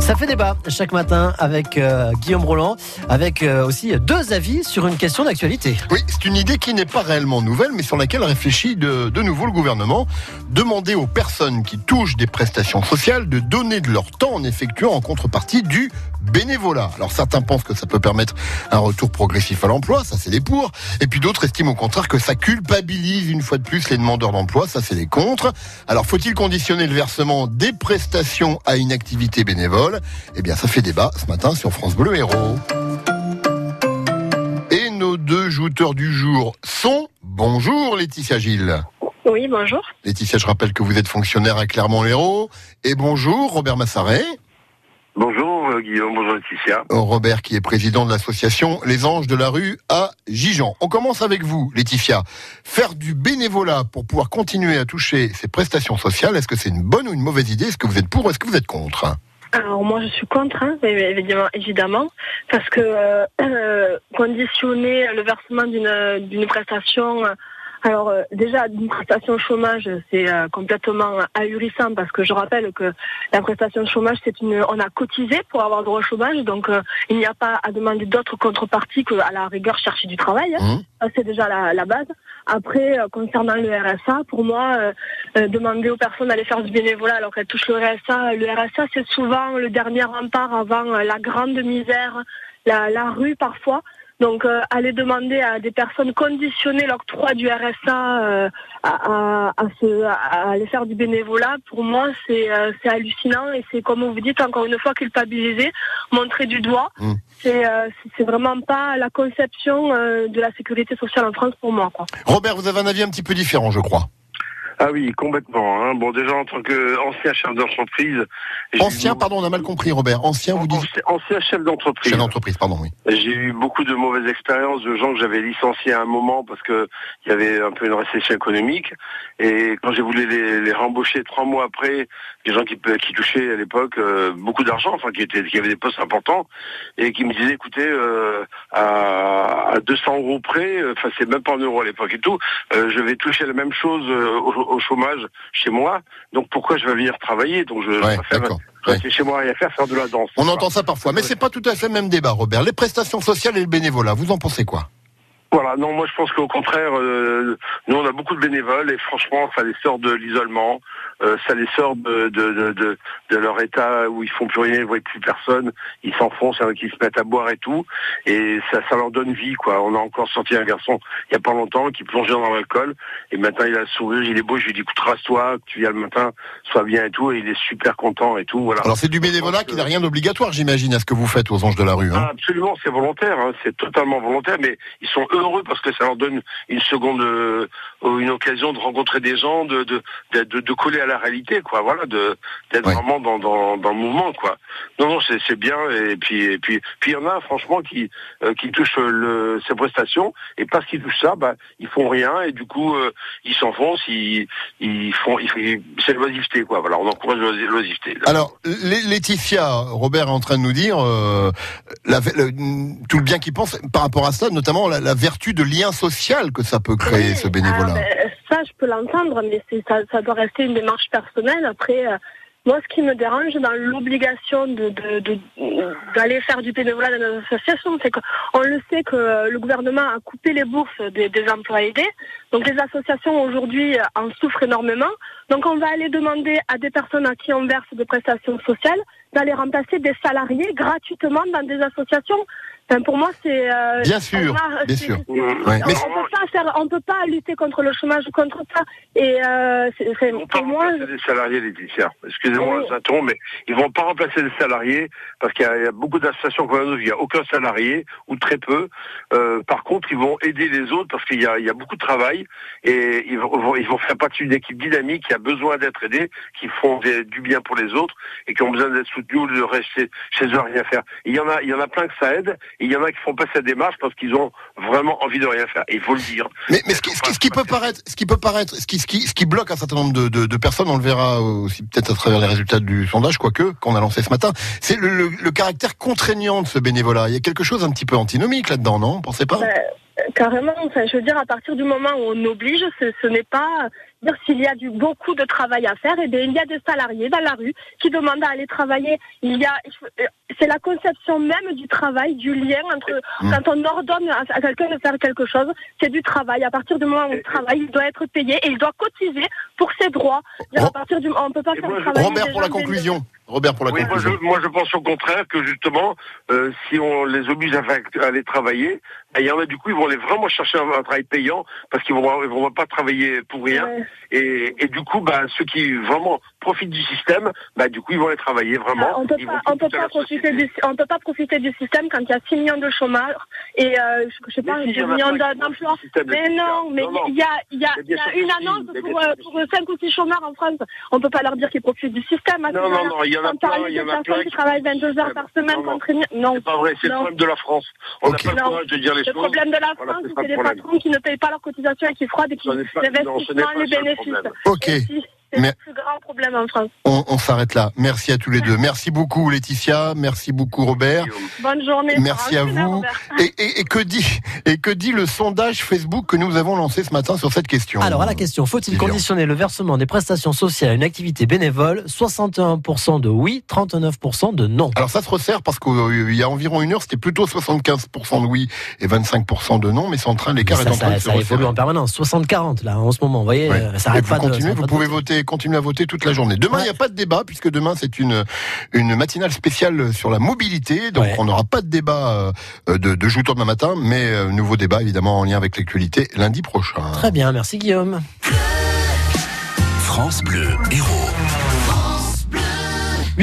Ça fait débat chaque matin avec euh, Guillaume Roland, avec euh, aussi deux avis sur une question d'actualité. Oui, c'est une idée qui n'est pas réellement nouvelle, mais sur laquelle réfléchit de, de nouveau le gouvernement. Demander aux personnes qui touchent des prestations sociales de donner de leur temps en effectuant en contrepartie du bénévolat. Alors certains pensent que ça peut permettre un retour progressif à l'emploi, ça c'est les pour, et puis d'autres estiment au contraire que ça culpabilise une fois de plus les demandeurs d'emploi, ça c'est les contre. Alors faut-il conditionner le versement des prestations à une activité bénévole? Eh bien ça fait débat ce matin sur France Bleu Héros. Et nos deux jouteurs du jour sont bonjour Laetitia Gilles. Oui, bonjour. Laetitia, je rappelle que vous êtes fonctionnaire à Clermont-Lérault. Et bonjour Robert Massaret. Bonjour euh, Guillaume, bonjour Laetitia. Oh, Robert qui est président de l'association Les Anges de la rue à Gijan. On commence avec vous, Laetitia. Faire du bénévolat pour pouvoir continuer à toucher ces prestations sociales, est-ce que c'est une bonne ou une mauvaise idée? Est-ce que vous êtes pour ou est-ce que vous êtes contre? Alors moi je suis contre, hein, évidemment, évidemment, parce que euh, euh, conditionner le versement d'une prestation euh, alors euh, déjà, une prestation chômage, c'est euh, complètement ahurissant parce que je rappelle que la prestation chômage, c'est une, on a cotisé pour avoir droit au chômage, donc euh, il n'y a pas à demander d'autres contreparties qu'à la rigueur chercher du travail. hein. Mmh. Ça, C'est déjà la, la base. Après, euh, concernant le RSA, pour moi, euh, euh, demander aux personnes d'aller faire du bénévolat alors qu'elles touchent le RSA, le RSA, c'est souvent le dernier rempart avant la grande misère, la, la rue parfois. Donc, euh, aller demander à des personnes conditionner l'octroi du RSA euh, à, à, à, se, à aller faire du bénévolat, pour moi, c'est euh, c'est hallucinant et c'est, comme vous dites, encore une fois, culpabiliser, montrer du doigt. Mm. C'est euh, vraiment pas la conception euh, de la sécurité sociale en France pour moi. Quoi. Robert, vous avez un avis un petit peu différent, je crois. Ah oui, complètement. Hein. Bon, déjà en tant qu'ancien chef d'entreprise. Ancien, eu- pardon, on a mal compris, Robert. Ancien, vous dites Ancien, chef d'entreprise. chef d'entreprise, pardon, oui. J'ai eu beaucoup de mauvaises expériences de gens que j'avais licenciés à un moment parce que il y avait un peu une récession économique. Et quand j'ai voulu les, les rembaucher trois mois après, des gens qui, touchaient à l'époque euh, beaucoup d'argent, enfin qui étaient qui avaient des postes importants, et qui me disaient écoutez, euh, à, à 200 euros près, euh, enfin c'est même pas en euros à l'époque et tout, euh, je vais toucher la même chose euh, au, au chômage chez moi. Donc pourquoi je vais venir travailler Donc je, je Ouais, préfère d'accord. rester chez moi rien faire, faire de la danse. On Voilà. entend ça parfois, mais c'est pas tout à fait le même débat, Robert. Les prestations sociales et le bénévolat, vous en pensez quoi? Voilà, non, moi je pense qu'au contraire, euh, nous on a beaucoup de bénévoles et franchement, ça les sort de l'isolement, euh, ça les sort de, de, de, de, leur état où ils font plus rien, ils voient plus personne, ils s'enfoncent, il y en a qui se mettent à boire et tout, et ça, ça leur donne vie, quoi. On a encore sorti un garçon il y a pas longtemps qui plongeait dans l'alcool, et maintenant il a le sourire, il est beau, je lui dis écoute, rase-toi, que tu viens le matin, sois bien et tout, et il est super content et tout, voilà. Alors c'est du bénévolat qui n'a rien d'obligatoire, j'imagine, à ce que vous faites aux Anges de la rue. Hein Ah, absolument, c'est volontaire, hein, c'est totalement volontaire, mais ils sont heureux parce que ça leur donne une seconde, euh, une occasion de rencontrer des gens, de de, de, de- de coller à la réalité, quoi. Voilà, de d'être Ouais. vraiment dans, dans, dans le mouvement, quoi. Non, non, c'est c'est bien, et puis et puis puis il y en a franchement qui euh, qui touchent le, ces prestations et parce qu'ils touchent ça, bah ils font rien et du coup euh, ils s'enfoncent, ils ils font, ils, ils- c'est l'oisiveté, quoi. Voilà, on encourage l'oisi- l'oisiveté. Alors, Laetitia, Robert est en train de nous dire euh, la- le- tout le bien qu'il pense par rapport à ça, notamment la, la vertu de lien social que ça peut créer, Oui, ce bénévolat. ah, ben, je peux l'entendre, mais ça, doit rester une démarche personnelle. Après, euh, moi, ce qui me dérange dans l'obligation d'aller faire du bénévolat dans nos associations, c'est qu'on le sait que le gouvernement a coupé les bourses des, des emplois aidés. Donc, les associations aujourd'hui en souffrent énormément. Donc, on va aller demander à des personnes à qui on verse des prestations sociales d'aller remplacer des salariés gratuitement dans des associations. Enfin, pour moi, c'est euh, Bien sûr, a- bien c'est- sûr. Ouais. On peut pas faire, on peut pas lutter contre le chômage ou contre ça. Et euh, pour moi, les salariés, Laetitia. Excusez-moi, Oui. ça tombe, mais ils vont pas remplacer les salariés parce qu'il y, a- il y a beaucoup d'associations comme la nôtre, il n'y a aucun salarié ou très peu. Euh, par contre, ils vont aider les autres parce qu'il y a, il y a beaucoup de travail et ils vont, vont- ils vont faire partie d'une équipe dynamique qui a besoin d'être aidée, qui font des- du bien pour les autres et qui ont besoin d'être soutenus ou de rester chez eux à rien faire. Il y en a, il y en a plein que ça aide et il y en a qui font pas cette démarche parce qu'ils ont vraiment envie de rien faire. Il faut le dire. Mais, mais ce, qui, ce qui- ce qui peut paraître, ce qui peut paraître, ce qui, ce qui, ce qui bloque un certain nombre de, de- de personnes, on le verra aussi peut-être à travers les résultats du sondage, quoique qu'on a lancé ce matin, c'est le, le- le caractère contraignant de ce bénévolat. Il y a quelque chose un petit peu antinomique là-dedans, non? Vous Pensez pas? Ben, Carrément, enfin, je veux dire, à partir du moment où on oblige, ce, ce n'est pas dire s'il y a du beaucoup de travail à faire, et bien il y a des salariés dans la rue qui demandent à aller travailler. Il y a, c'est la conception même du travail, du lien entre Mmh. quand on ordonne à, à quelqu'un de faire quelque chose, c'est du travail. À partir du moment où il travaille, il doit être payé et il doit cotiser pour ses droits. Dire, à partir du, on peut pas faire moi, Robert pour la conclusion. Robert pour la Oui, moi je, conclusion. moi je pense au contraire que justement, euh, si on les oblige à aller travailler, ben, il y en a du coup, ils vont aller vraiment chercher un, un travail payant parce qu'ils vont, ils vont pas travailler pour rien. Ouais. Et, et du coup, bah, ceux qui vraiment profitent du système, bah, du coup, ils vont aller travailler vraiment. Ah, on peut Ils pas, vont on peut pas profiter du, on peut pas profiter du système quand il y a 6 millions de chômeurs et euh, je, je sais pas, Mais si, 2 il y en a millions d'emplois. profitent du système, Mais non, mais il y a, il y a, Mais il y bien a sûr une annonce pour, euh, que pour 5 ou 6 chômeurs en France. On peut pas leur dire qu'ils profitent du système. à ce Non, non, non, il y en a plein, il y en a plein qui travaillent profitent 22 du heures par semaine Non, non. C'est pas vrai, c'est le problème de la France. On n'a pas le courage de dire les Le choses. problème de la Voilà, France, c'est les patrons qui ne payent pas leurs cotisations et qui fraudent et qui n'est pas- non, les le bénéfices. Ok. C'est Mais- le plus grand problème en France. On, on s'arrête là. Merci à tous les deux. Merci beaucoup Laetitia. Merci beaucoup Robert. Bonne journée. Merci à vous. Et, et- et que dit et que dit le sondage Facebook que nous avons lancé ce matin sur cette question Alors à la question, faut-il conditionner le versement des prestations sociales à une activité bénévole? 61% de oui, 39% de non. Alors ça se resserre parce qu'il y a environ une heure, c'était plutôt 75% de oui et 25% de non, mais c'est en train, l'écart est ça, en train ça, de se ça évolue en permanence. 60-40 là en ce moment. Vous voyez, Ouais. euh, ça Et arrête vous pas de. continuez, ça vous pouvez pas voter, continuer à voter toute la journée. Demain, il Ouais. n'y a pas de débat puisque demain c'est une une matinale spéciale sur la mobilité, donc Ouais. on n'aura pas de débat euh, de, de joue demain matin, mais euh, nouveau débat évidemment en lien avec l'actualité lundi prochain. Très bien, merci Guillaume. France Bleu Héros.